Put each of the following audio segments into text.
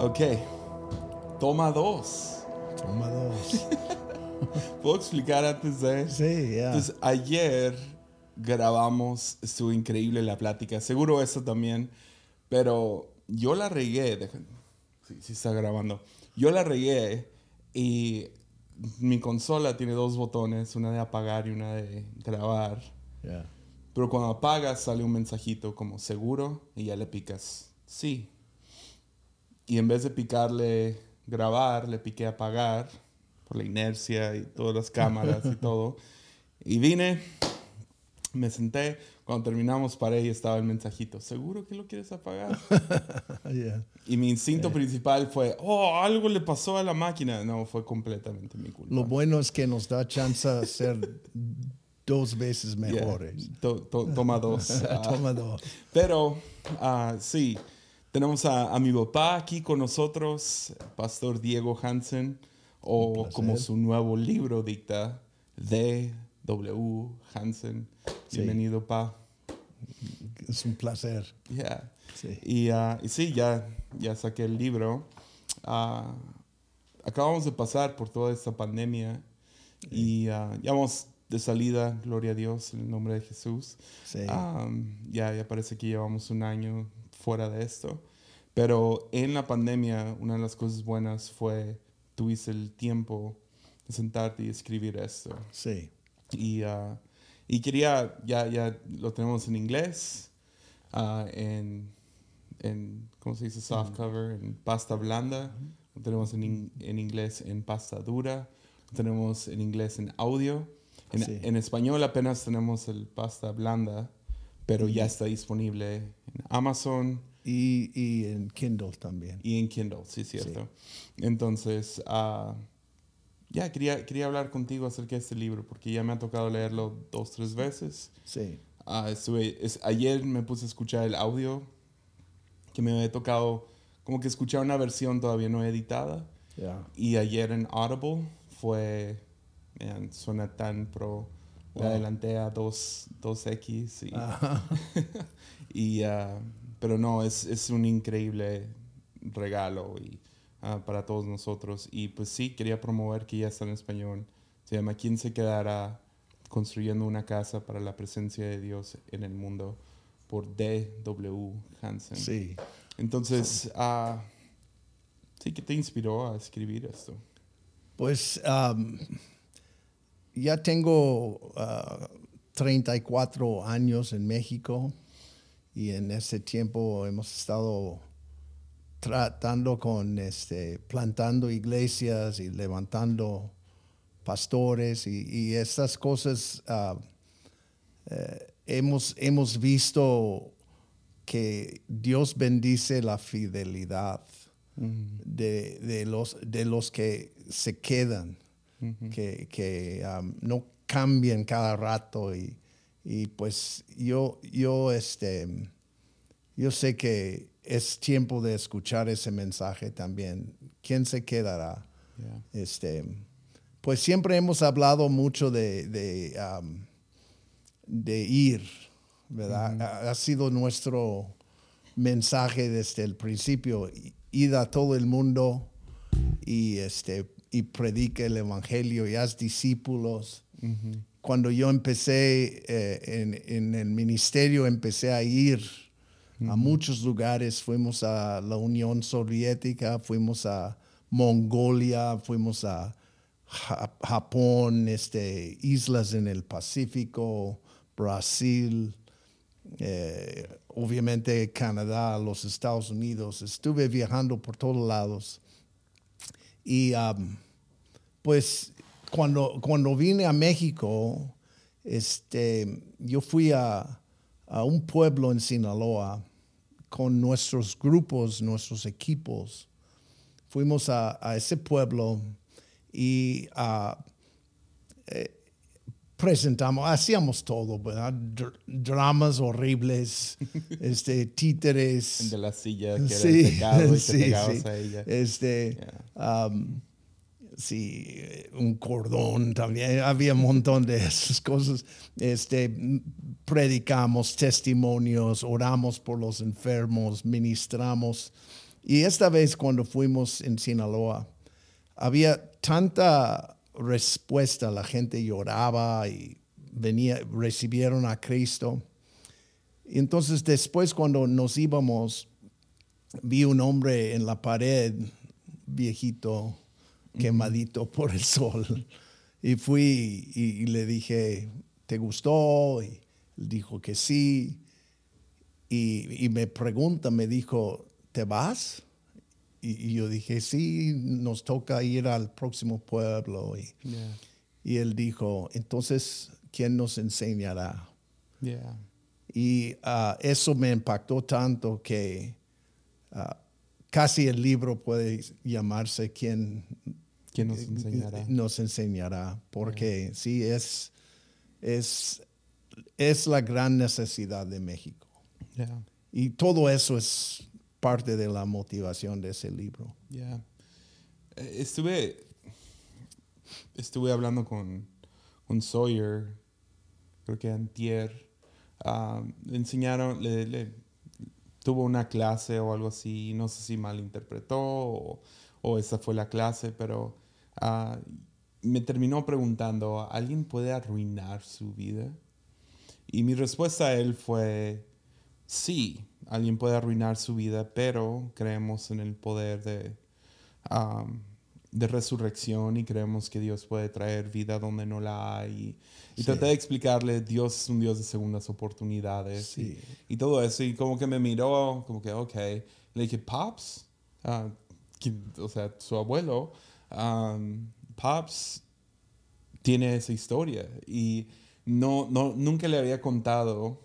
Ok. Toma dos. Toma dos. ¿Puedo explicar antes de? Sí, ya. Entonces, ayer grabamos, estuvo increíble la plática. Seguro eso también. Pero yo la regué. dejen- Sí, sí está grabando. Yo la regué y mi consola tiene dos botones, una de apagar y una de grabar. Ya. Pero cuando apagas sale un mensajito como seguro y ya le picas sí. Y en vez de picarle grabar, le piqué apagar por la inercia y todas las cámaras y todo. Y vine, me senté, cuando terminamos paré y estaba el mensajito, ¿seguro que lo quieres apagar? Ya. Y mi instinto principal fue, oh, algo le pasó a la máquina. No, fue completamente mi culpa. Lo bueno es que nos da chance de ser dos veces Yeah. mejores. To- to- toma dos. Toma dos. Pero ah, sí, tenemos a, a mi papá aquí con nosotros, Pastor Diego Hansen, o como su nuevo libro dicta, D.W. Hansen. Sí. Bienvenido, pa. Es un placer. Yeah. Sí. Y, ah, y sí, ya, ya saqué el libro. Ah, acabamos de pasar por toda esta pandemia y ah, ya vamos de salida, gloria a Dios, en el nombre de Jesús. Sí. Um, ya, ya parece que llevamos un año fuera de esto. Pero en la pandemia, una de las cosas buenas fue tuviste el tiempo de sentarte y escribir esto. Sí. Y, ah, y quería, ya, ya lo tenemos en inglés, ah, en, en, ¿cómo se dice? Soft cover, en pasta blanda. Lo tenemos en, in- en inglés en pasta dura. Lo tenemos en inglés en audio. En, Sí. en español apenas tenemos el pasta blanda, pero ya está disponible en Amazon Y, y en Kindle también. y en Kindle, sí, cierto. Entonces, ah, ya quería, quería hablar contigo acerca de este libro, porque ya me ha tocado leerlo dos, tres veces. Sí. Estuve, es, ayer me puse a escuchar el audio, que me había tocado como que escuchar una versión todavía no editada. Ya. Y ayer en Audible fue, man, suena tan pro. Wow. adelanté a 2, 2X y, ah, pero no, es, es un increíble regalo y, ah, para todos nosotros. Y pues sí, quería promover que ya está en español. Se llama ¿Quién se quedará construyendo una casa para la presencia de Dios en el mundo? Por D.W. Hansen. Sí. Entonces, sí, ¿qué te inspiró a escribir esto? Pues um, ya tengo ah, 34 años en México y en ese tiempo hemos estado tratando con este plantando iglesias y levantando pastores y, y estas cosas ah, eh, hemos, hemos visto que Dios bendice la fidelidad de, de los, de los que se quedan, que, que um, no cambian cada rato y, y pues yo, yo, este, yo sé que es tiempo de escuchar ese mensaje también. ¿Quién se quedará? Yeah. Este, pues siempre hemos hablado mucho de, de, um, de ir, ¿verdad? ha, ha sido nuestro mensaje desde el principio, ir a todo el mundo y, este, y predica el Evangelio y haz discípulos. Cuando yo empecé eh, en, en el ministerio, empecé a ir a muchos lugares. Fuimos a la Unión Soviética, fuimos a Mongolia, fuimos a Ja- Japón, este, islas en el Pacífico, Brasil, eh, obviamente Canadá, los Estados Unidos. Estuve viajando por todos lados. Y um, pues cuando, cuando vine a México, este, yo fui a, a un pueblo en Sinaloa con nuestros grupos, nuestros equipos. Fuimos a, a ese pueblo y ah, eh, presentamos, hacíamos todo, ¿verdad? Dr- dramas horribles, este, títeres. De la silla que era el pecado y te sí, sí. a ella. Este, um, sí, eh, un cordón también, había un montón de esas cosas. Este, predicamos testimonios, oramos por los enfermos, ministramos Y esta vez cuando fuimos en Sinaloa, había tanta respuesta, la gente lloraba y venía, recibieron a Cristo. Y entonces después cuando nos íbamos, vi un hombre en la pared, viejito, quemadito por el sol. Y fui y, y le dije, ¿te gustó? Y él dijo que sí. Y, y me pregunta, me dijo, ¿te vas? Y, y yo dije, sí, nos toca ir al próximo pueblo. Y, Yeah. y él dijo, entonces, ¿quién nos enseñará? Yeah. Y ah, eso me impactó tanto que ah, casi el libro puede llamarse ¿Quién ¿Quién nos enseñará? nos enseñará? Porque sí, es, es, es la gran necesidad de México. Yeah. Y todo eso es parte de la motivación de ese libro. Yeah. Eh, Estuve, estuve hablando con, con Sawyer, creo que antier. Ah, le enseñaron, le, le- tuvo una clase o algo así, no sé si malinterpretó o, o esa fue la clase, pero ah, me terminó preguntando, ¿alguien puede arruinar su vida? Y mi respuesta a él fue, sí, alguien puede arruinar su vida, pero creemos en el poder de, am, de resurrección y creemos que Dios puede traer vida donde no la hay. Y Sí. traté de explicarle, Dios es un Dios de segundas oportunidades Sí. y, y todo eso. Y como que me miró, como que, ok. Le dije, Pops, que- o sea, su abuelo, am, Pops tiene esa historia y no, no, nunca le había contado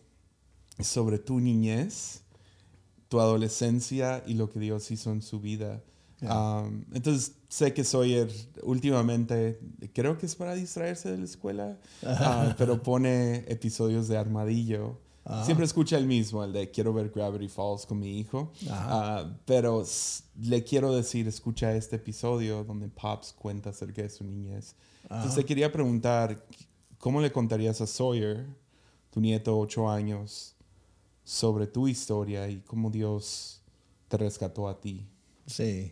sobre tu niñez, tu adolescencia y lo que Dios hizo en su vida. Um, entonces sé que Sawyer últimamente, creo que es para distraerse de la escuela, ah, pero pone episodios de Armadillo. Siempre escucha el mismo, el de quiero ver Gravity Falls con mi hijo. Ah, pero s- le quiero decir, escucha este episodio donde Pops cuenta acerca de su niñez. Entonces te quería preguntar, ¿cómo le contarías a Sawyer, tu nieto, ocho años, sobre tu historia y cómo Dios te rescató a ti? Sí.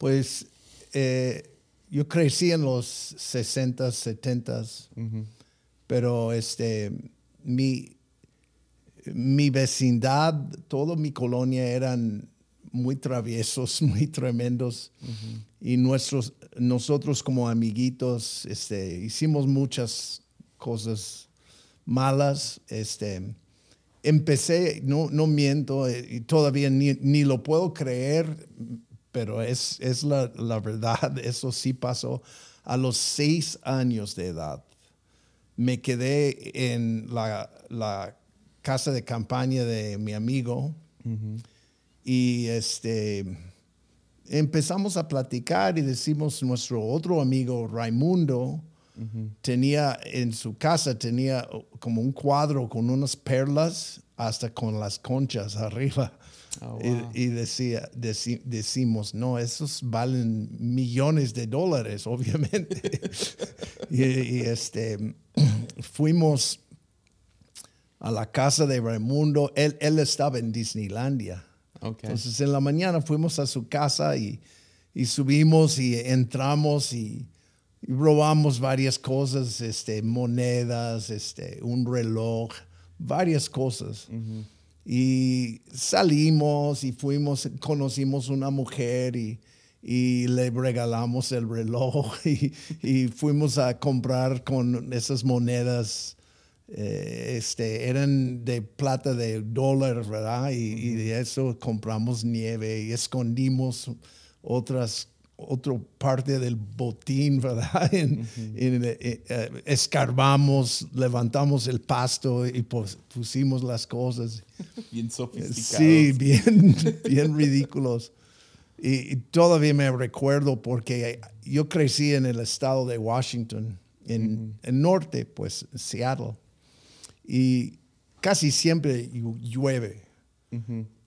Pues eh, yo crecí en los 60s, 70s, pero este, mi, mi vecindad, toda mi colonia eran muy traviesos, muy tremendos. Y nuestros, nosotros como amiguitos este, hicimos muchas cosas malas. Este, empecé, no, no miento, eh, y todavía ni, ni lo puedo creer, pero es, es la, la verdad, eso sí pasó. A los seis años de edad, me quedé en la, la casa de campaña de mi amigo y este, empezamos a platicar y decimos, nuestro otro amigo Raimundo tenía en su casa, tenía como un cuadro con unas perlas hasta con las conchas arriba. Oh, Y- wow. y, decía, deci- decimos, no, esos valen millones de dólares, obviamente. y, y, este, fuimos a la casa de Raimundo, él, él estaba en Disneylandia. Ok. Entonces en la mañana fuimos a su casa y, y subimos y entramos y, y robamos varias cosas, este, monedas, este, un reloj, varias cosas. Y salimos y fuimos, conocimos una mujer y, y le regalamos el reloj y, y fuimos a comprar con esas monedas. eh, este, eran de plata de dólar, ¿verdad? Y, y de eso compramos nieve y escondimos otras otra parte del botín, ¿verdad? En- en, eh, eh, escarbamos, levantamos el pasto y pus- pusimos las cosas. Bien sofisticados. Sí, bien, bien ridículos. Y, y todavía me recuerdo porque yo crecí en el estado de Washington, en el norte, pues Seattle. Y casi siempre llu- llueve.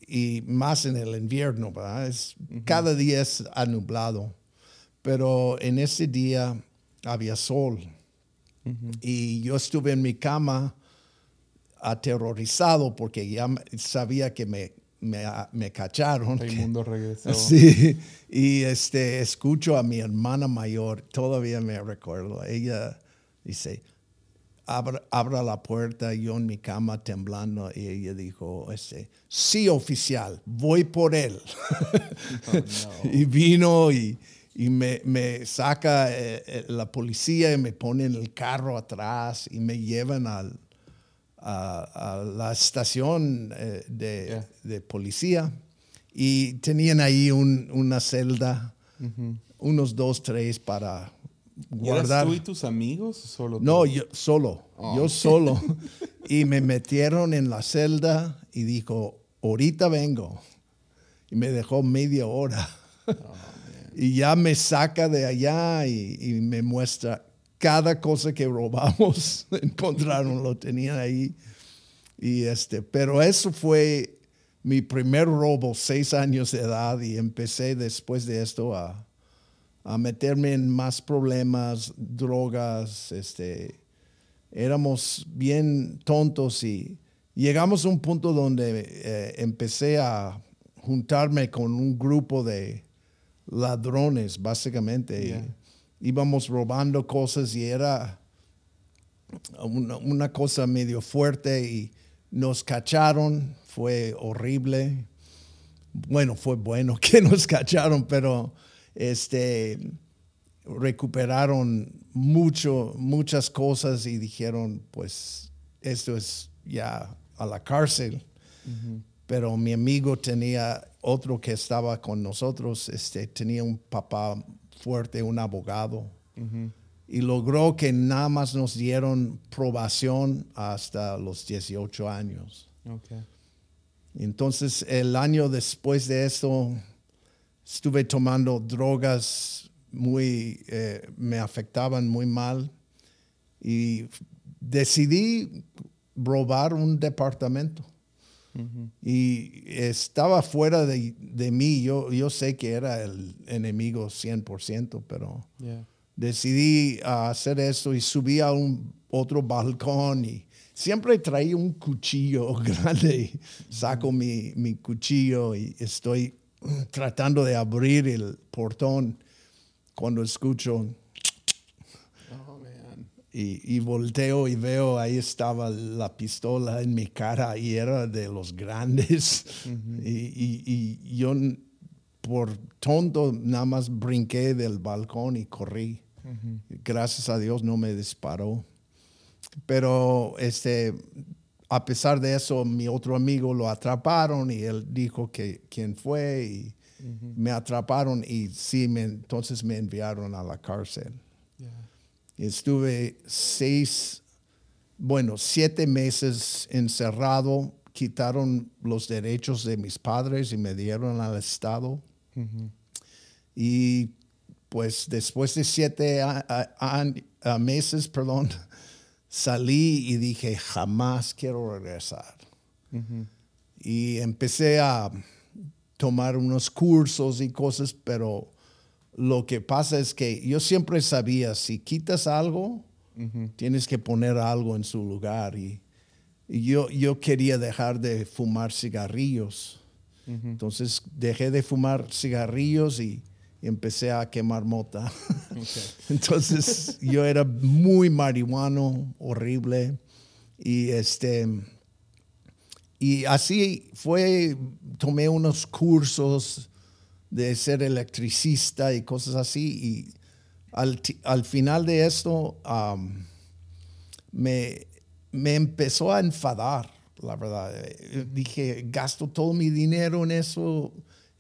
Y más en el invierno, ¿verdad? Es, Cada día es anublado. Pero en ese día había sol. Y yo estuve en mi cama aterrorizado porque ya sabía que me, me, me cacharon. mundo regresó. Sí, y este, escucho a mi hermana mayor, todavía me recuerdo, ella dice, abra, abra la puerta, yo en mi cama temblando, y ella dijo, este, sí, oficial, voy por él. Oh, y vino y, y me, me, saca eh, eh, la policía y me pone en el carro atrás y me llevan al, a, la estación eh, de, de, policía. Y tenían ahí un, una celda, unos dos, tres para guardar. tú y tus amigos? Solo no, yo solo, oh. yo solo. y me metieron en la celda y dijo, ahorita vengo. Y me dejó media hora. Oh, y ya me saca de allá y, y me muestra cada cosa que robamos, encontraron, lo tenían ahí. Y este, pero eso fue mi primer robo, seis años de edad, y empecé después de esto a, a meterme en más problemas, drogas, este, éramos bien tontos y llegamos a un punto donde eh, empecé a juntarme con un grupo de ladrones, básicamente íbamos robando cosas y era una, cosa medio fuerte y nos cacharon, fue horrible. Bueno, fue bueno que nos cacharon, pero este, recuperaron mucho, muchas cosas y dijeron, pues esto es ya a la cárcel. Pero mi amigo tenía otro que estaba con nosotros, este, tenía un papá fuerte, un abogado. Y logró que nada más nos dieron probación hasta los 18 años. Entonces, el año después de eso, estuve tomando drogas muy, eh, me afectaban muy mal. Y decidí robar un departamento. Y estaba fuera de, de, mí, yo, yo sé que era el enemigo 100%, pero decidí hacer eso y subí a un otro balcón y siempre traía un cuchillo grande. Saco mi, mi cuchillo y estoy tratando de abrir el portón cuando escucho y, volteo y veo, ahí estaba la pistola en mi cara y era de los grandes. y, yo, por tonto, nada más brinqué del balcón y corrí. Gracias a Dios no me disparó. Pero este, a pesar de eso, mi otro amigo lo atraparon y él dijo que quién fue y me atraparon y sí, me, entonces me enviaron a la cárcel. Estuve seis, bueno, siete meses encerrado, quitaron los derechos de mis padres y me dieron al Estado. Y pues después de siete meses, perdón, salí y dije, jamás quiero regresar. Y empecé a tomar unos cursos y cosas, pero lo que pasa es que yo siempre sabía, si quitas algo, tienes que poner algo en su lugar. Y, yo, yo quería dejar de fumar cigarrillos. Entonces dejé de fumar cigarrillos y, empecé a quemar mota. Entonces yo era muy marihuano, horrible. Y este... Y así fue, tomé unos cursos de ser electricista y cosas así. Y al, final de esto me, me empezó a enfadar, la verdad. Dije, gasto todo mi dinero en eso.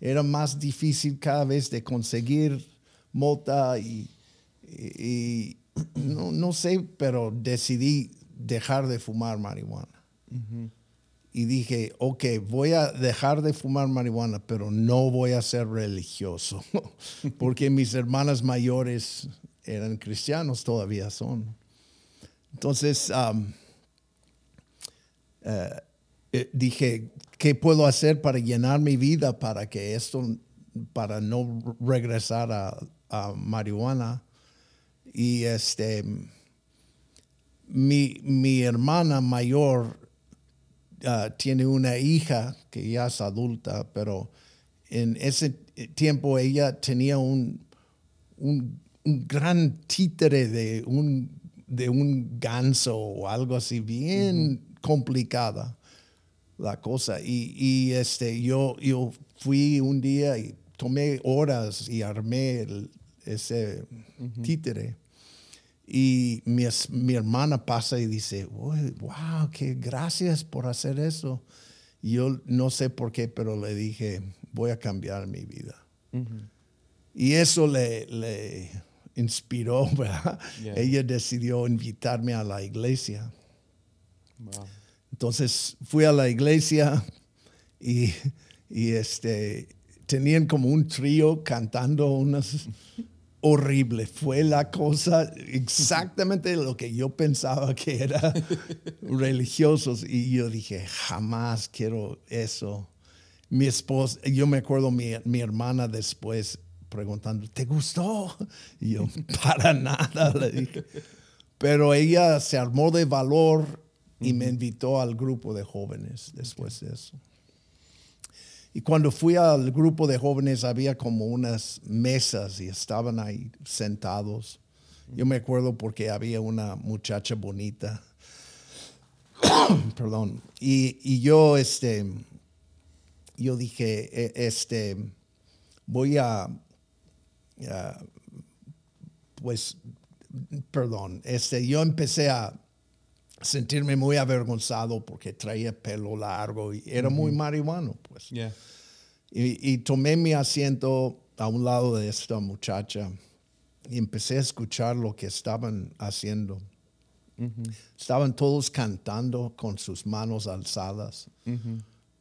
Era más difícil cada vez de conseguir mota y, no, sé, pero decidí dejar de fumar marihuana y dije, ok, voy a dejar de fumar marihuana, pero no voy a ser religioso, porque mis hermanas mayores eran cristianos, todavía son. Entonces, eh, eh, dije, ¿qué puedo hacer para llenar mi vida para que esto, para no regresar a, a marihuana? Y este, mi, mi hermana mayor ah, tiene una hija que ya es adulta, pero en ese tiempo ella tenía un, un, un gran títere de un, de un ganso o algo así, bien complicada la cosa. Y, y, este, yo, yo fui un día y tomé horas y armé el- ese títere. Y mi, es- mi hermana pasa y dice, "Uy, wow, que gracias por hacer eso. Y yo no sé por qué, pero le dije, voy a cambiar mi vida. Y eso le, le inspiró, ¿verdad? Yeah. Ella decidió invitarme a la iglesia. Wow. Entonces fui a la iglesia y, y, este, tenían como un trío cantando unas horrible. Fue la cosa exactamente lo que yo pensaba que era religiosos y yo dije, jamás quiero eso. Mi esposa, yo me acuerdo mi, mi hermana después preguntando, ¿te gustó? Y yo, para nada, le dije. Pero ella se armó de valor y me invitó al grupo de jóvenes después de eso. Y cuando fui al grupo de jóvenes había como unas mesas y estaban ahí sentados. Yo me acuerdo porque había una muchacha bonita. Perdón. Y, y yo, este, yo dije, e- este, voy a, a, pues, perdón, este, yo empecé a sentirme muy avergonzado porque traía pelo largo y era muy marihuano, pues. Yeah. Y, y tomé mi asiento a un lado de esta muchacha y empecé a escuchar lo que estaban haciendo. Estaban todos cantando con sus manos alzadas.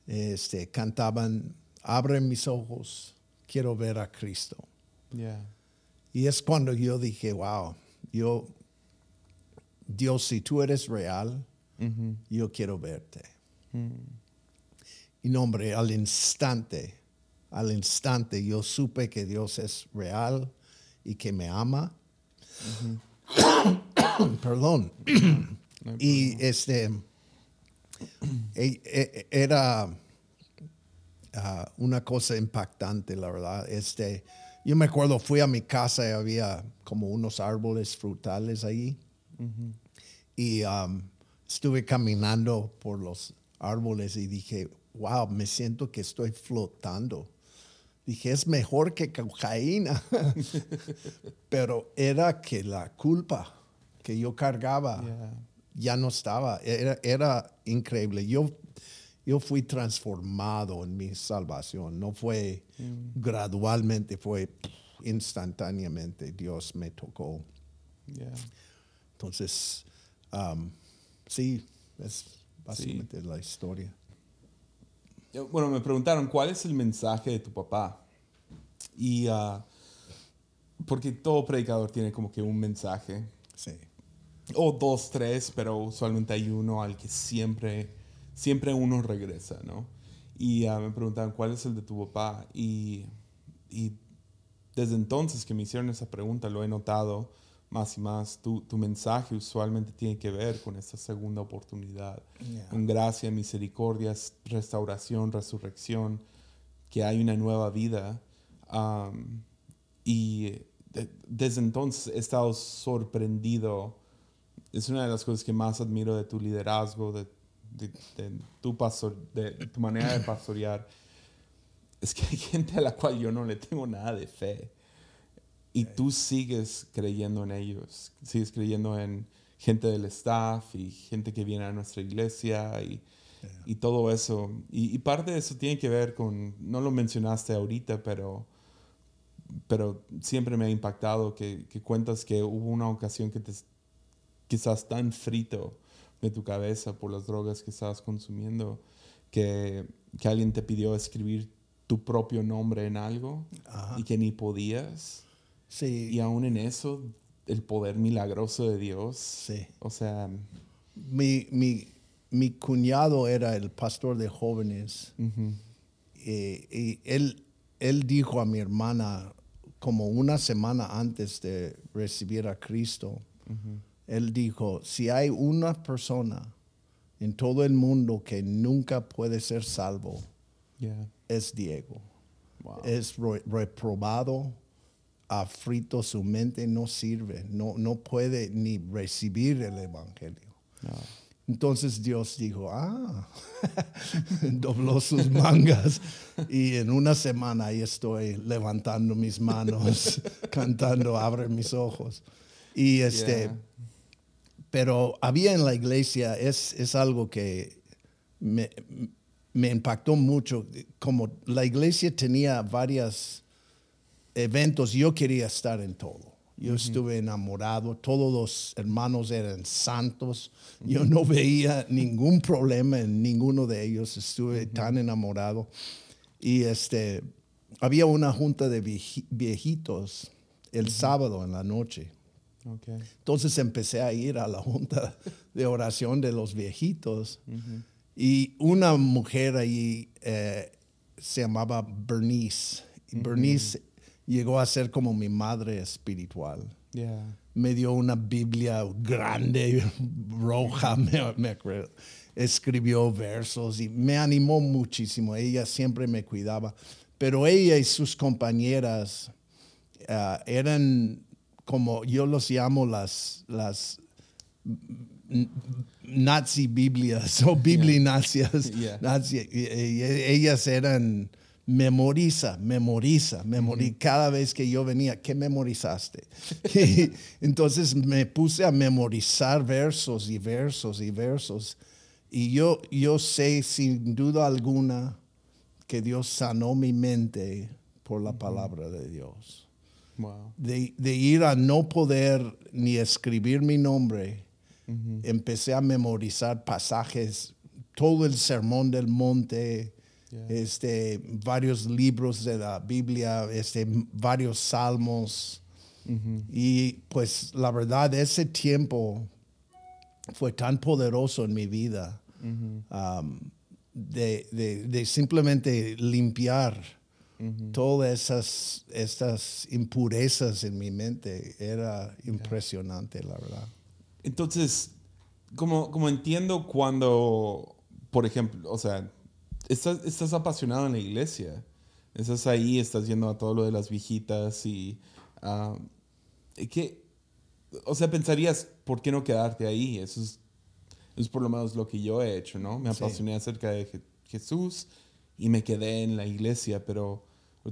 este, cantaban, abre mis ojos, quiero ver a Cristo. Yeah. Y es cuando yo dije, wow, yo, Dios, si tú eres real, yo quiero verte. Y no, hombre, al instante, al instante yo supe que Dios es real y que me ama. Perdón. y este, e- e- era ah, una cosa impactante, la verdad. Este, yo me acuerdo, fui a mi casa y había como unos árboles frutales ahí. Y um, estuve caminando por los árboles y dije, wow, me siento que estoy flotando. Dije, es mejor que cocaína. Pero era que la culpa que yo cargaba Yeah. ya no estaba. Era, era increíble. Yo, yo fui transformado en mi salvación. No fue gradualmente, fue instantáneamente. Dios me tocó. Yeah. Entonces, um, sí, es básicamente la historia. Yo- Bueno, me preguntaron, ¿cuál es el mensaje de tu papá? Y, ah, porque todo predicador tiene como que un mensaje, Sí. o dos, tres, pero usualmente hay uno al que siempre, siempre uno regresa, ¿no? Y ah, me preguntaron, ¿cuál es el de tu papá? Y, y desde entonces que me hicieron esa pregunta, lo he notado más y más. Tu, tu mensaje usualmente tiene que ver con esta segunda oportunidad. Yeah. Con gracia, misericordia, restauración, resurrección, que hay una nueva vida. Y de- desde entonces he estado sorprendido. Es una de las cosas que más admiro de tu liderazgo, de, de- de tu, pastor, de tu manera de pastorear. Es que hay gente a la cual yo no le tengo nada de fe. Y tú sigues creyendo en ellos, sigues creyendo en gente del staff y gente que viene a nuestra iglesia y, y todo eso. Y, y parte de eso tiene que ver con, no lo mencionaste ahorita, pero, pero siempre me ha impactado que, que cuentas que hubo una ocasión que te quizás tan frito de tu cabeza por las drogas que estabas consumiendo que, que alguien te pidió escribir tu propio nombre en algo Ajá. y que ni podías. Sí. Y aún en eso, el poder milagroso de Dios. Sí. O sea, Mi, mi, mi cuñado era el pastor de jóvenes ujú, eh, y él, él dijo a mi hermana como una semana antes de recibir a Cristo, él dijo, si hay una persona en todo el mundo que nunca puede ser salvo Yeah. es Diego. Wow. Es re- reprobado, afrito, su mente no sirve, no, no puede ni recibir el Evangelio. No. Entonces Dios dijo, ah, dobló sus mangas y en una semana ahí estoy levantando mis manos, cantando, abre mis ojos. Y este, Yeah. pero había en la iglesia, es, es algo que me, me impactó mucho, como la iglesia tenía varios eventos, yo quería estar en todo. Yo estuve enamorado, todos los hermanos eran santos, yo no veía ningún problema en ninguno de ellos, estuve tan enamorado. Y este, había una junta de vieji- viejitos el sábado en la noche. Okay. Entonces empecé a ir a la junta de oración de los viejitos y una mujer ahí eh, se llamaba Bernice. Bernice llegó a ser como mi madre espiritual. Yeah. Me dio una Biblia grande, roja, me, me acuerdo. Escribió versos y me animó muchísimo. Ella siempre me cuidaba. Pero ella y sus compañeras ah, eran como yo los llamo las, las nazi biblias o biblinacias. Yeah. nazi. Y- y- ellas eran memoriza, memoriza, memoriza. Cada vez que yo venía, ¿qué memorizaste? Y entonces me puse a memorizar versos y versos y versos. Y yo, yo sé sin duda alguna que Dios sanó mi mente por la palabra de Dios Wow. de, de ir a no poder ni escribir mi nombre, empecé a memorizar pasajes, todo el sermón del monte, Yeah. este, varios libros de la Biblia, este, varios salmos. Y pues la verdad, ese tiempo fue tan poderoso en mi vida um, de, de- de simplemente limpiar todas esas estas impurezas en mi mente. Era impresionante, la verdad. Entonces, como, como entiendo cuando, por ejemplo, o sea, estás, estás apasionado en la iglesia. Estás ahí, estás yendo a todo lo de las viejitas y... que, o sea, pensarías, ¿por qué no quedarte ahí? Eso es, es por lo menos lo que yo he hecho, ¿no? Me Sí. apasioné acerca de Je- Jesús y me quedé en la iglesia, pero,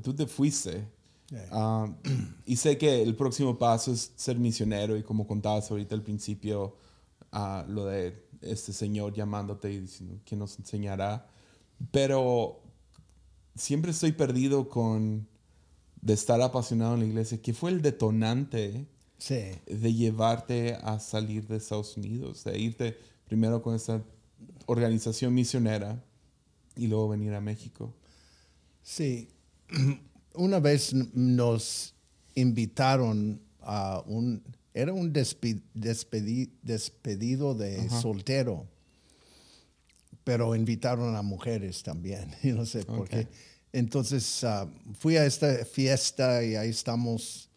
tú te fuiste. Yeah. Ah, y sé que el próximo paso es ser misionero y como contabas ahorita al principio, ah, lo de este Señor llamándote y diciendo que nos enseñará. Pero siempre estoy perdido con de estar apasionado en la iglesia. ¿Qué fue el detonante Sí. de llevarte a salir de Estados Unidos? De irte primero con esta organización misionera y luego venir a México. Sí. Una vez nos invitaron a un, era un despi- despedi- despedido de soltero, pero invitaron a mujeres también, y no sé por Ok. qué. Entonces ah, fui a esta fiesta y ahí estamos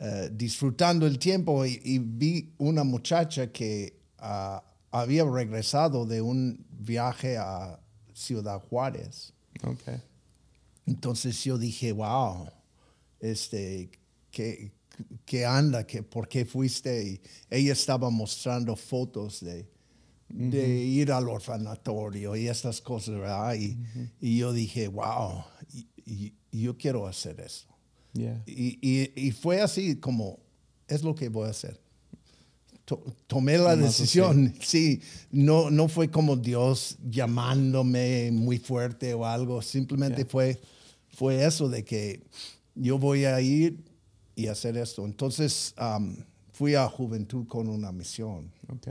eh, disfrutando el tiempo y, y vi una muchacha que ah, había regresado de un viaje a Ciudad Juárez. Ok. Entonces yo dije, wow, este, ¿qué, qué anda? ¿Qué, ¿Por qué fuiste? Y ella estaba mostrando fotos de, de ir al orfanatorio y estas cosas, ¿verdad? Y, y yo dije, wow, y, y- y yo quiero hacer eso. Yeah. Y, fue así como, es lo que voy a hacer. To- tomé la decisión, sí, no, no fue como Dios llamándome muy fuerte o algo, simplemente Yeah. fue, fue eso de que yo voy a ir y hacer esto. Entonces um, fui a Juventud con una misión Ok.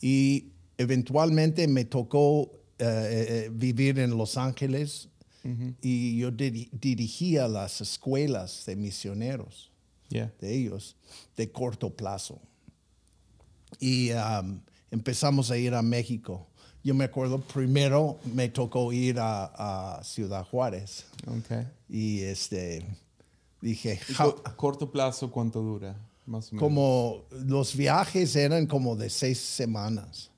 Y eventualmente me tocó eh, eh, vivir en Los Ángeles y yo diri- dirigía las escuelas de misioneros Yeah. de ellos de corto plazo. Y um, empezamos a ir a México. Yo me acuerdo, primero me tocó ir a, a Ciudad Juárez Ok. y este, dije, ¿Y "Ja- co- corto plazo cuánto dura? Más o menos. como los viajes eran como de seis semanas.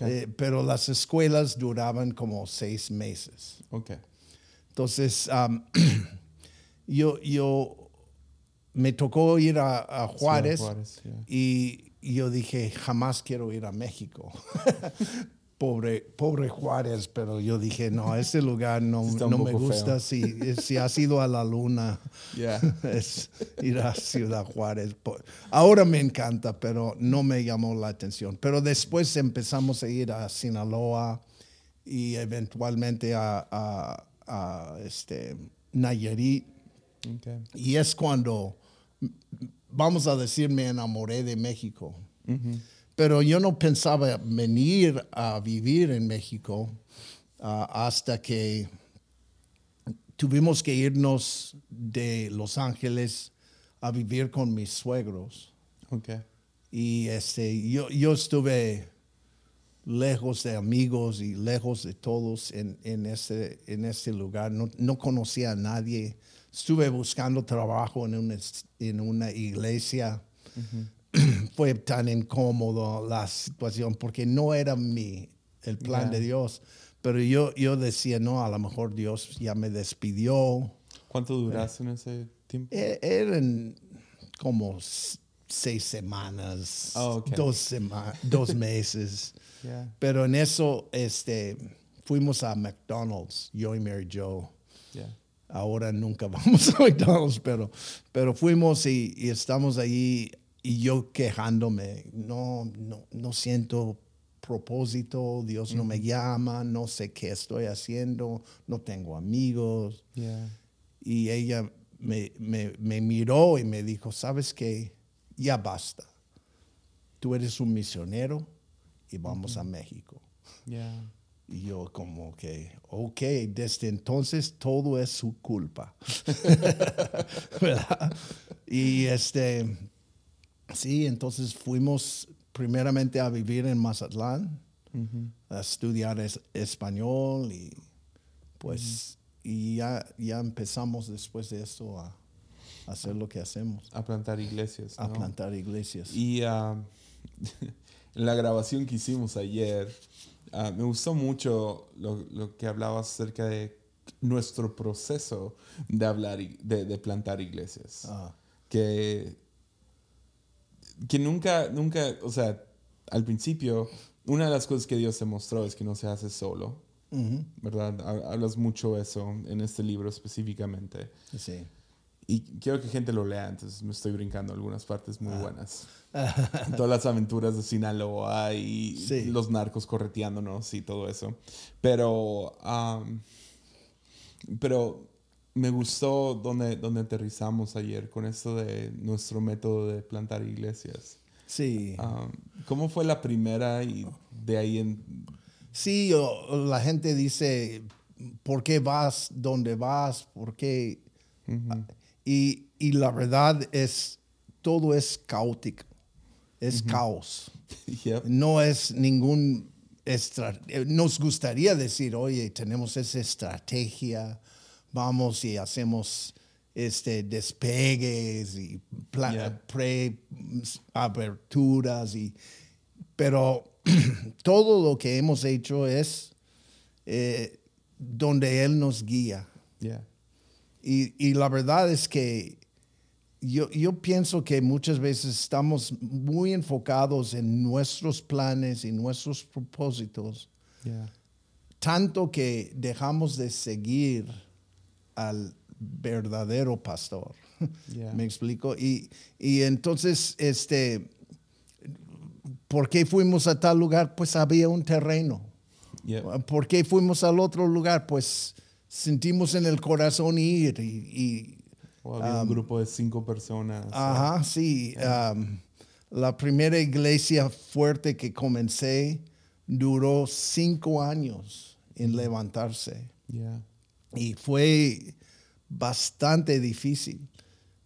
Eh, pero las escuelas duraban como seis meses. Ok. Entonces, yo, yo me tocó ir a, a Juárez, Juárez, yeah. y yo dije, jamás quiero ir a México. pobre, pobre Juárez, pero yo dije, no, ese lugar no, no me gusta. Si, si has ido a la luna, Yeah. es ir a Ciudad Juárez. Ahora me encanta, pero no me llamó la atención. Pero después empezamos a ir a Sinaloa y eventualmente a, a- a, este, Nayarit. Y es cuando, vamos a decir, me enamoré de México. Pero yo no pensaba venir a vivir en México ah, hasta que tuvimos que irnos de Los Ángeles a vivir con mis suegros. Ok. Y este, yo, yo estuve lejos de amigos y lejos de todos en, en, ese, en ese lugar. No, no conocía a nadie. Estuve buscando trabajo en una, en una iglesia. Fue tan incómodo la situación porque no era mi, el plan Ya. de Dios. Pero yo, yo decía, no, a lo mejor Dios ya me despidió. ¿Cuánto duraste en ese tiempo? E- Eran como seis semanas, Oh, ok. dos, sema- dos meses. Yeah. Pero en eso este, fuimos a McDonald's, yo y Mary Joe. Yeah. Ahora nunca vamos a McDonald's, pero, pero fuimos y, y estamos ahí y yo quejándome. No, no, no siento propósito, Dios no me llama, no sé qué estoy haciendo, no tengo amigos. Yeah. Y ella me, me- me miró y me dijo, ¿sabes qué? Ya basta. Tú eres un misionero y vamos a México. Yeah. Y yo como que, ok, desde entonces todo es su culpa. ¿Verdad? Y este, sí, entonces fuimos primeramente a vivir en Mazatlán, a estudiar es- español y pues, y ya, ya empezamos después de esto a, a hacer lo que hacemos, A plantar iglesias. a plantar iglesias. Y ah, en la grabación que hicimos ayer, ah, me gustó mucho lo, lo que hablabas acerca de nuestro proceso de hablar y- de, de plantar iglesias. Ah, Que, que nunca, nunca, o sea, al principio, una de las cosas que Dios te mostró es que no se hace solo, ujú, ¿verdad? Ha- Hablas mucho eso en este libro específicamente. sí. Y quiero que gente lo lea, entonces me estoy brincando algunas partes muy buenas. Todas las aventuras de Sinaloa y Sí. los narcos correteándonos y todo eso. Pero, am, pero me gustó donde, donde aterrizamos ayer con esto de nuestro método de plantar iglesias. Sí. ¿Cómo fue la primera y de ahí en... Sí, o- la gente dice, ¿por qué vas donde vas? ¿Por qué? y, y la verdad es, todo es caótico, es caos. Yep. No es ningún... estra- eh, Nos gustaría decir, oye, tenemos esa estrategia, vamos y hacemos este, despegues y pla- Yeah. pre aberturas y pero todo lo que hemos hecho es eh, donde Él nos guía. Yeah. Y, y la verdad es que yo, yo pienso que muchas veces estamos muy enfocados en nuestros planes y nuestros propósitos, Yeah. tanto que dejamos de seguir al verdadero pastor. Yeah. ¿Me explico? Y, y entonces, este, ¿por qué fuimos a tal lugar? Pues había un terreno. Yep. ¿Por qué fuimos al otro lugar? Pues sentimos en el corazón ir y, había un grupo de cinco personas. ajá, sí. um, la primera iglesia fuerte que comencé duró cinco años en levantarse Yeah. Y fue bastante difícil.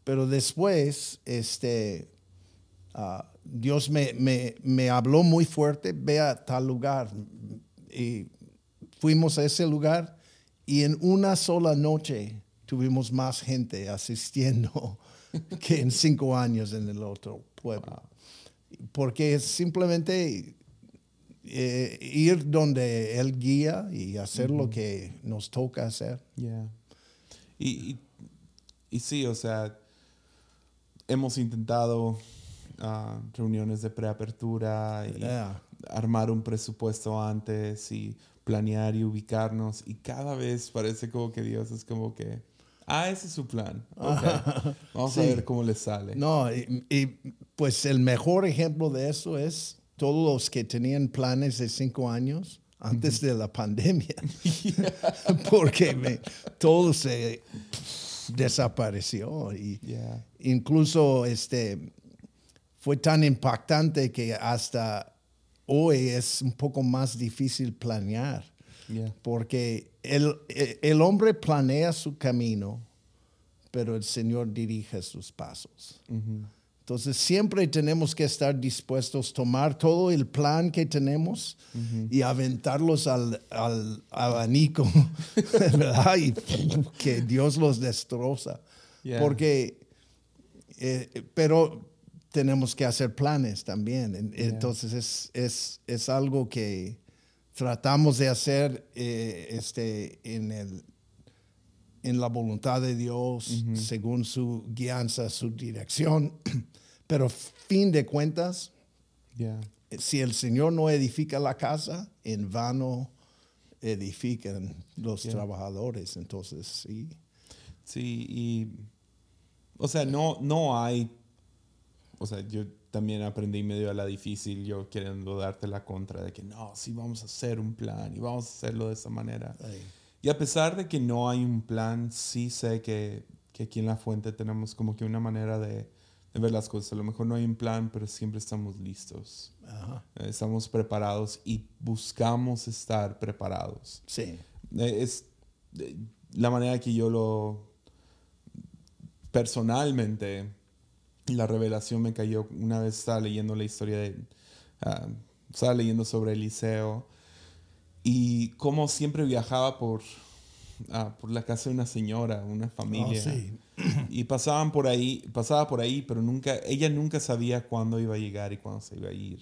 Pero después, este, ah, Dios me, me- me habló muy fuerte, ve a tal lugar. Y fuimos a ese lugar y en una sola noche tuvimos más gente asistiendo que en cinco años en el otro pueblo. Porque simplemente eh, ir donde Él guía y hacer lo que nos toca hacer. Yeah. Y, y, y sí, o sea, hemos intentado ah, reuniones de preapertura y Yeah. armar un presupuesto antes y planear y ubicarnos y cada vez parece como que Dios es como que, ah, ese es su plan. Ok, Vamos a Sí. ver cómo le sale. No, y, y, pues el mejor ejemplo de eso es todos los que tenían planes de cinco años antes de la pandemia, porque me- todo se desapareció y Yeah. incluso este fue tan impactante que hasta hoy es un poco más difícil planear Yeah. porque el, el hombre planea su camino, pero el Señor dirige sus pasos. Entonces siempre tenemos que estar dispuestos a tomar todo el plan que tenemos y aventarlos al, al abanico, ¿verdad? Y que Dios los destroza. Yeah. Porque, eh, pero tenemos que hacer planes también. Yeah. Entonces es, es, es algo que tratamos de hacer eh, este, en, el, en la voluntad de Dios, según su guianza, su dirección. Pero fin de cuentas, Yeah. si el Señor no edifica la casa, en vano edifican los Yeah. trabajadores. Entonces, sí. Sí, y. O sea, no, no hay. O sea, yo también aprendí medio a la difícil, yo queriendo darte la contra de que no, sí vamos a hacer un plan y vamos a hacerlo de esa manera. Y a pesar de que no hay un plan, sí sé que, que aquí en La Fuente tenemos como que una manera de, ver las cosas. A lo mejor no hay un plan, pero siempre estamos listos. Ajá. Eh, Estamos preparados y buscamos estar preparados. Sí. Eh, Es eh, la manera que yo lo personalmente la revelación me cayó una vez estaba leyendo la historia de ah, estaba leyendo sobre Eliseo y cómo siempre viajaba por ah, por la casa de una señora una familia Oh, sí. Y pasaban por ahí pasaba por ahí pero nunca ella nunca sabía cuándo iba a llegar y cuándo se iba a ir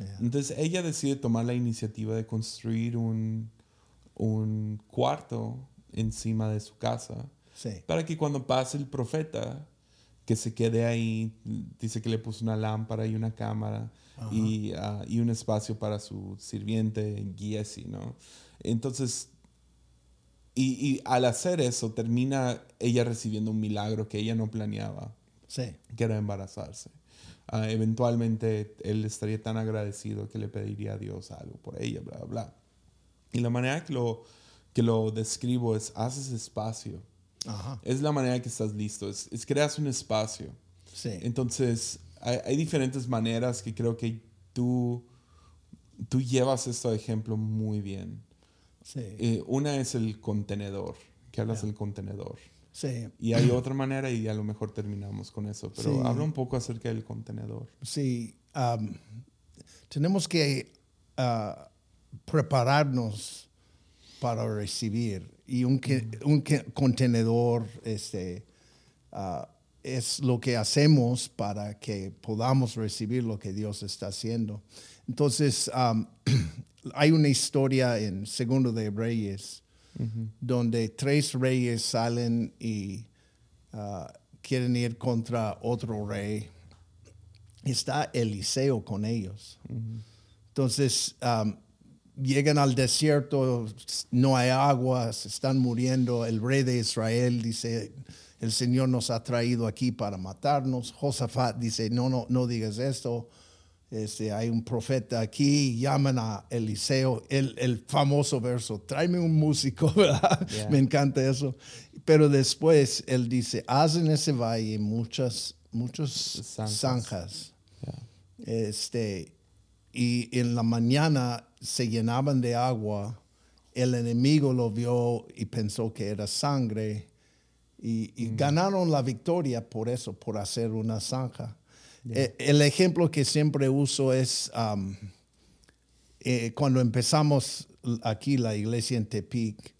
Yeah. entonces ella decide tomar la iniciativa de construir un, un cuarto encima de su casa Sí. para que cuando pase el profeta, que se quede ahí, dice que le puso una lámpara y una cámara y, ah, y un espacio para su sirviente Giesi, ¿no? Entonces, y, y al hacer eso, termina ella recibiendo un milagro que ella no planeaba Sí. que era embarazarse. Ah, eventualmente él estaría tan agradecido que le pediría a Dios algo por ella, bla, bla, bla. Y la manera que lo, que lo describo es, haces espacio. Ajá. Es la manera que estás listo, es, es creas un espacio. Sí. Entonces, hay, hay diferentes maneras que creo que tú, tú llevas esto de ejemplo muy bien. Sí. Una es el contenedor, que hablas del contenedor. Sí. Y hay otra manera y a lo mejor terminamos con eso, pero Sí. habla un poco acerca del contenedor. Sí, tenemos que ah, prepararnos para recibir y un, que- un que- contenedor este, ah, es lo que hacemos para que podamos recibir lo que Dios está haciendo. Entonces, hay una historia en Segundo de Reyes donde tres reyes salen y ah, quieren ir contra otro rey está Eliseo con ellos. Entonces, um, llegan al desierto, no hay agua, se están muriendo. El rey de Israel dice, el Señor nos ha traído aquí para matarnos. Josafat dice, no, no, no digas esto. Este, hay un profeta aquí, llaman a Eliseo, el, el famoso verso, tráeme un músico, ¿verdad? Yeah. Me encanta eso. Pero después él dice, haz en ese valle muchas, muchas Zanjas. Yeah. Este, y en la mañana se llenaban de agua. El enemigo lo vio y pensó que era sangre. Y, y ganaron la victoria por eso, por hacer una zanja. Eh, el ejemplo que siempre uso es um, eh, cuando empezamos aquí la iglesia en Tepic,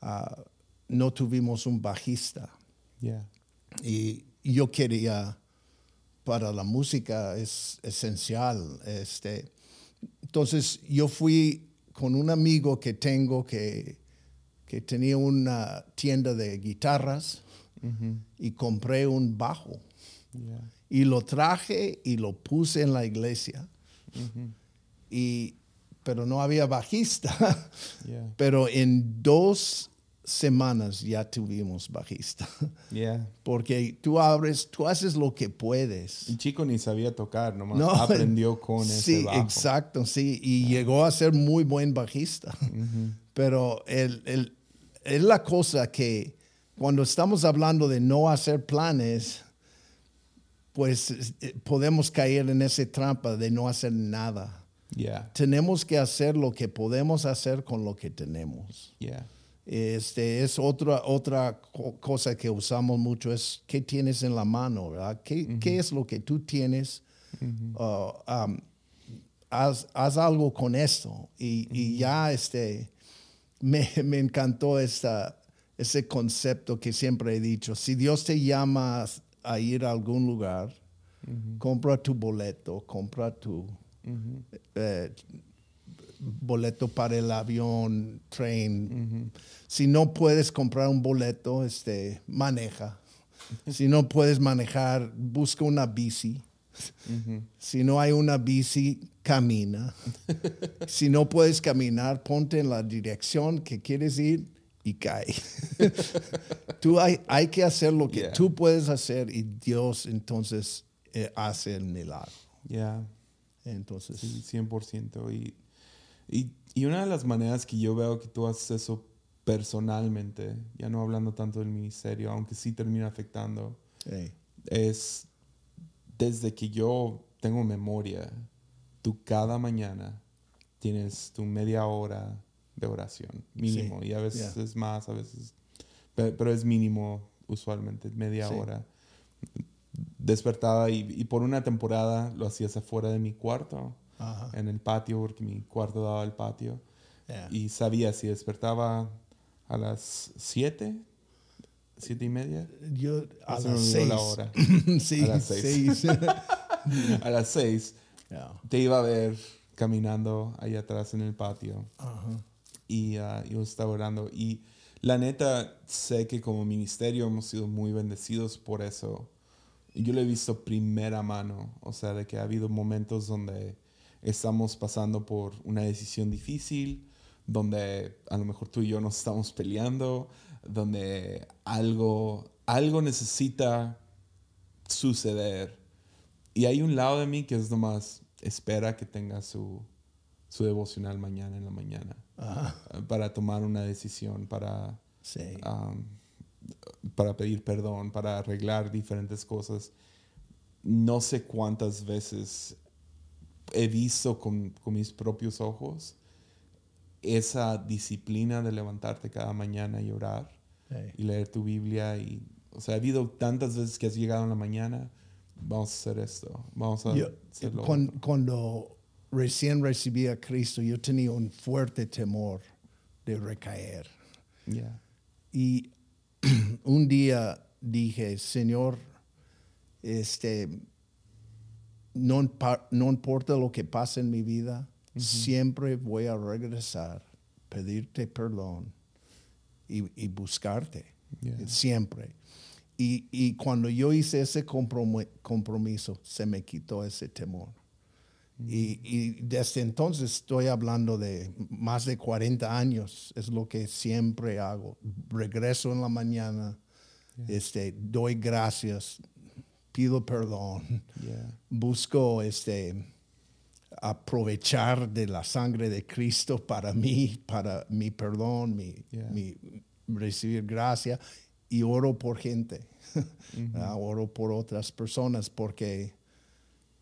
ah, no tuvimos un bajista. Yeah. Y yo quería, para la música es esencial, este, entonces yo fui con un amigo que tengo que, que tenía una tienda de guitarras y compré un bajo. Yeah. Y lo traje y lo puse en la iglesia. y, pero no había bajista. Yeah. pero en dos semanas ya tuvimos bajista. Yeah. Porque tú abres, tú haces lo que puedes. El chico ni sabía tocar, nomás No, aprendió con sí, ese bajo. exacto, sí. Y llegó a ser muy buen bajista. Pero el, el- es la cosa que cuando estamos hablando de no hacer planes, pues eh, podemos caer en esa trampa de no hacer nada. Yeah. Tenemos que hacer lo que podemos hacer con lo que tenemos. Yeah. Este es otra, otra co- cosa que usamos mucho, es qué tienes en la mano, ¿verdad? ¿Qué, qué es lo que tú tienes? Uh, um, haz, haz algo con esto. Y, y ya este, me, me encantó esta, ese concepto que siempre he dicho. Si Dios te llama a ir a algún lugar, compra tu boleto, compra tu... eh, boleto para el avión, train. Si no puedes comprar un boleto, este, maneja. si no puedes manejar, busca una bici. Si no hay una bici, camina. si no puedes caminar, ponte en la dirección que quieres ir y cae. tú hay, hay que hacer lo que Yeah. tú puedes hacer y Dios entonces eh, hace el milagro. Yeah. Entonces, Sí, 100%. Y, y, y una de las maneras que yo veo que tú haces eso personalmente, ya no hablando tanto del ministerio, aunque sí termina afectando, hey, es desde que yo tengo memoria, tú cada mañana tienes tu media hora de oración, mínimo, Sí, y a veces yeah. es más, a veces, pe- pero, es mínimo usualmente, media Sí. hora. Despertaba y, y por una temporada lo hacías afuera de mi cuarto, Ajá. en el patio, porque mi cuarto daba al patio, Yeah. y sabía si despertaba a las 7, siete y media, Yo a me las seis. la hora. sí, A las seis. seis. a las 6 Yeah. te iba a ver caminando ahí atrás en el patio Ajá. Y ah, yo estaba orando. Y la neta, sé que como ministerio hemos sido muy bendecidos por eso. Yo lo he visto primera mano, o sea, de que ha habido momentos donde estamos pasando por una decisión difícil, donde a lo mejor tú y yo nos estamos peleando, donde algo, algo necesita suceder. Y hay un lado de mí que es nomás espera que tenga su, su devocional mañana en la mañana Ajá. eh, para tomar una decisión, para, Sí. um, para pedir perdón, para arreglar diferentes cosas. No sé cuántas veces he visto con, con mis propios ojos esa disciplina de levantarte cada mañana y orar Hey. y leer tu Biblia. Y, o sea, ha habido tantas veces que has llegado en la mañana, vamos a hacer esto, vamos a Yo, hacerlo. cuan- cuando, recién recibí a Cristo, yo tenía un fuerte temor de recaer. Yeah. Y un día dije, Señor, este, no, importa lo que pase en mi vida, siempre voy a regresar, pedirte perdón y, y buscarte, Yeah. siempre. Y, y cuando yo hice ese compromi- compromiso, se me quitó ese temor. Y, y desde entonces estoy hablando de más de 40 años, es lo que siempre hago. Regreso en la mañana, este, doy gracias, pido perdón, Yeah. busco este, aprovechar de la sangre de Cristo para mí, para mi perdón, mi, Yeah. mi recibir gracia y oro por gente, ¿verdad? oro por otras personas porque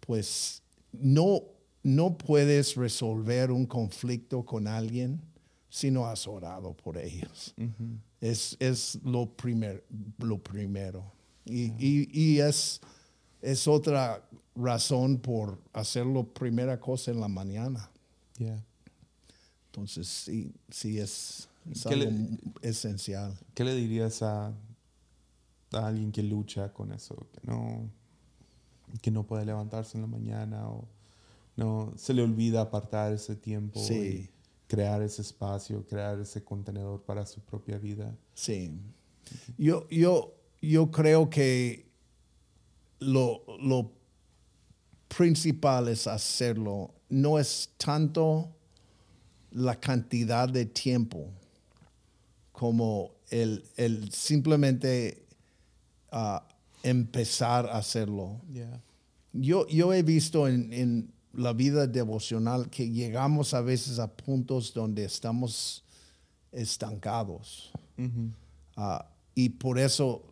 pues no, no puedes resolver un conflicto con alguien si no has orado por ellos. Es, es lo, primer, lo primero. Y, y- y es, es otra razón por hacerlo primera cosa en la mañana. Yeah. Entonces, sí, sí es, es ¿Qué le- algo esencial. ¿Qué le dirías a, a alguien que lucha con eso? Que no, que no puede levantarse en la mañana o, no se le olvida apartar ese tiempo Sí. y crear ese espacio, crear ese contenedor para su propia vida. Sí. Yo, yo, yo creo que lo, lo principal es hacerlo. No es tanto la cantidad de tiempo como el, el simplemente ah, empezar a hacerlo. Yeah. Yo, yo he visto en, en la vida devocional que llegamos a veces a puntos donde estamos estancados. Ah, y por eso,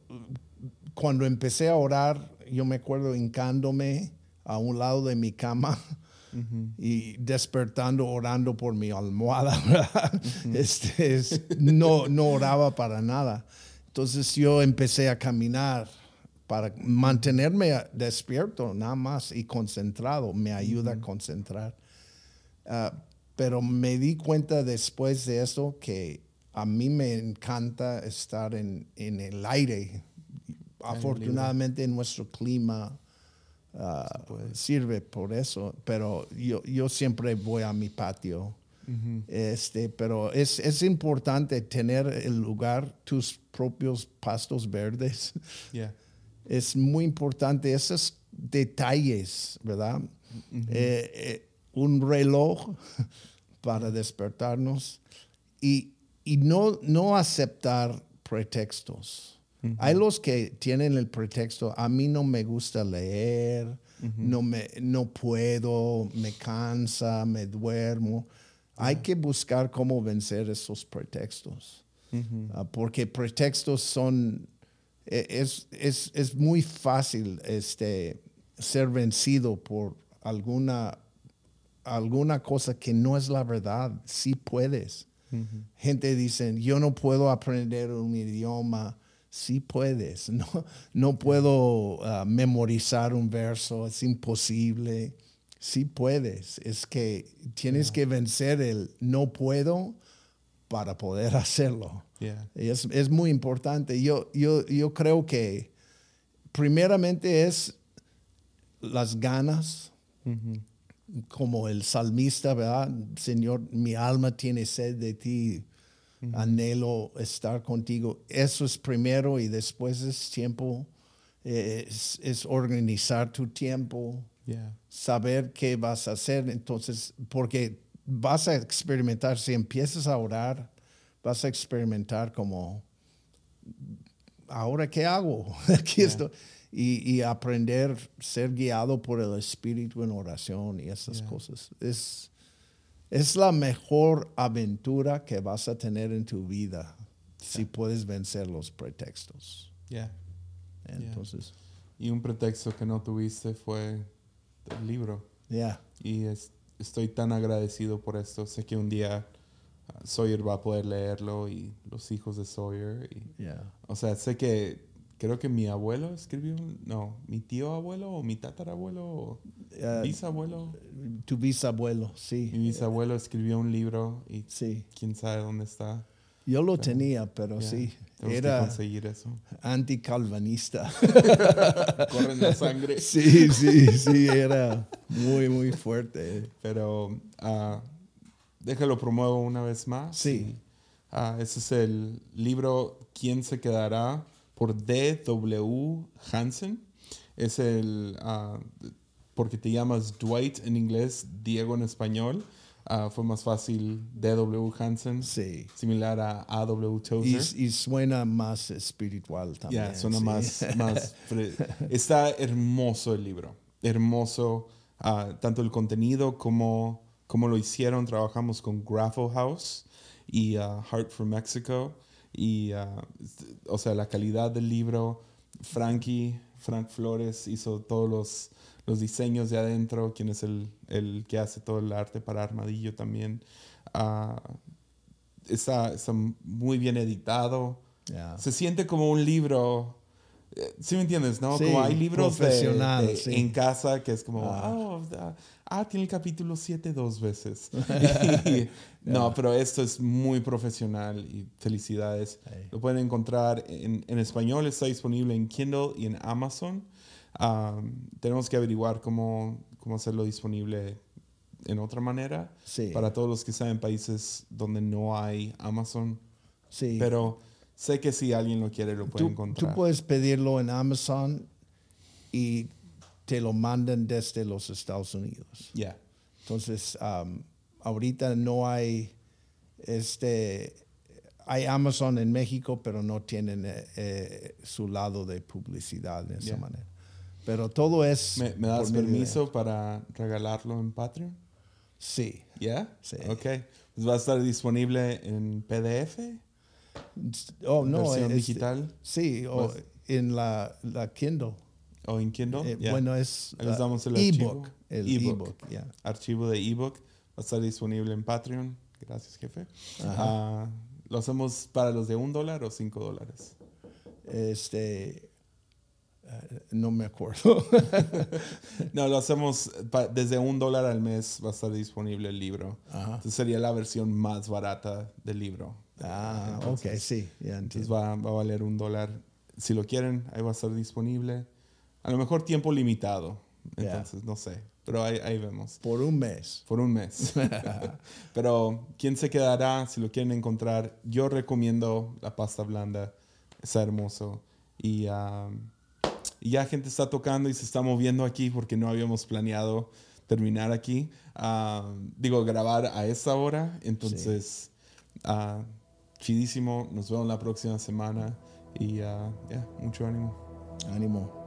cuando empecé a orar, yo me acuerdo hincándome a un lado de mi cama y despertando, orando por mi almohada. ¿verdad? Este, es- no, no oraba para nada. Entonces yo empecé a caminar para mantenerme despierto nada más y concentrado. Me ayuda a concentrar. Ah, pero me di cuenta después de eso que a mí me encanta estar en, en el aire. Afortunadamente nuestro clima ah, sirve por eso, pero yo, yo siempre voy a mi patio. Este, pero es, es importante tener el lugar, tus propios pastos verdes. Yeah. Es muy importante esos detalles, ¿verdad? Eh, eh, un reloj para despertarnos y, y no, no aceptar pretextos. Hay los que tienen el pretexto, a mí no me gusta leer, no, me, no puedo, me cansa, me duermo. Hay que buscar cómo vencer esos pretextos. Ah, porque pretextos son, es, es, es muy fácil este, ser vencido por alguna, alguna cosa que no es la verdad. Sí puedes. Gente dice, yo no puedo aprender un idioma. Sí puedes. No, no puedo ah, memorizar un verso. Es imposible. Sí puedes. Es que tienes que vencer el no puedo para poder hacerlo. Yeah. Y Es, es muy importante. Yo, yo, yo creo que primeramente es las ganas, como el salmista, ¿verdad? Señor, mi alma tiene sed de ti, anhelo estar contigo. Eso es primero y después es tiempo, es, es organizar tu tiempo, Yeah. saber qué vas a hacer. Entonces, porque vas a experimentar, si empiezas a orar, vas a experimentar como, ¿ahora qué hago? Aquí estoy. Y, y aprender, ser guiado por el Espíritu en oración y esas Yeah. cosas. Es, es la mejor aventura que vas a tener en tu vida si puedes vencer los pretextos. Yeah. Entonces, Y un pretexto que no tuviste fue el libro. ya. Y es- estoy tan agradecido por esto. Sé que un día ah, Sawyer va a poder leerlo y los hijos de Sawyer. Y, o sea, sé que creo que mi abuelo escribió un... No, mi tío abuelo o mi tatarabuelo o Ah, bisabuelo. tu bisabuelo, sí. Mi bisabuelo escribió un libro y Sí. quién sabe dónde está. Yo lo tenía, pero sí, era conseguir eso. anticalvanista. Corre en la sangre. sí, sí, sí, era muy, muy fuerte. Pero ah, déjalo promuevo una vez más. Sí. Ah, ese es el libro ¿Quién se quedará? por D.W. Hansen. Es el, ah, porque te llamas Dwight en inglés, Diego en español. Ah, fue más fácil D.W. Hansen, Sí. similar a A.W. Y, Tozer. y suena más espiritual también. Ya, suena sí. más, más Está hermoso el libro. Hermoso. ah, tanto el contenido como, como lo hicieron. Trabajamos con Grapho House y ah, Heart for Mexico. Y, o sea, la calidad del libro. Frankie, Frank Flores hizo todos los, los diseños de adentro. Quien es el, el que hace todo el arte para Armadillo también. Ah, está, está muy bien editado se siente como un libro. eh, ¿Sí me entiendes? ¿No? Sí, como hay libros de- profesional, de- sí. en casa que es como, Ah. oh, ah, tiene el capítulo 7 dos veces. Y- no, pero esto es muy profesional y felicidades. Hey. Lo pueden encontrar en, en español, está disponible en Kindle y en Amazon. Um, tenemos que averiguar cómo, cómo hacerlo disponible en otra manera. Sí. Para todos los que están en países donde no hay Amazon. Sí. Pero sé que si alguien lo quiere, lo puede tú, encontrar. tú puedes pedirlo en Amazon y te lo mandan desde los Estados Unidos. Ya. Entonces, um, ahorita no hay este hay Amazon en México, pero no tienen eh, eh, su lado de publicidad de esa manera. Pero todo es. ¿Me, me das permiso para regalarlo en Patreon? Sí. ¿Ya? Sí. Ok. Pues va a estar disponible en PDF, Oh, no. versión es- digital Sí, o en la, la Kindle. o en Kindle. Eh. Bueno, es Ahí les uh, damos el ebook. El Ebook. ebook, ya. archivo de ebook va a estar disponible en Patreon. Gracias, jefe. Ah, ¿Lo hacemos para los de un dólar o cinco dólares? Este. Eh, no me acuerdo. No, lo hacemos pa- desde un dólar al mes va a estar disponible el libro. Ajá. Entonces sería la versión más barata del libro. ah, ok, sí, ya Entonces va, va a valer un dólar. Si lo quieren, ahí va a estar disponible. A lo mejor tiempo limitado. Entonces, no sé. Pero ahí, ahí vemos. Por un mes. Por un mes. Pero, ¿quién se quedará? Si lo quieren encontrar, yo recomiendo la pasta blanda. Está hermoso. Y, um, y ya gente está tocando y se está moviendo aquí porque no habíamos planeado terminar aquí. Um, digo, grabar a esta hora. Entonces, ah, chidísimo. Nos vemos la próxima semana. Y uh, ya, mucho ánimo. Ánimo.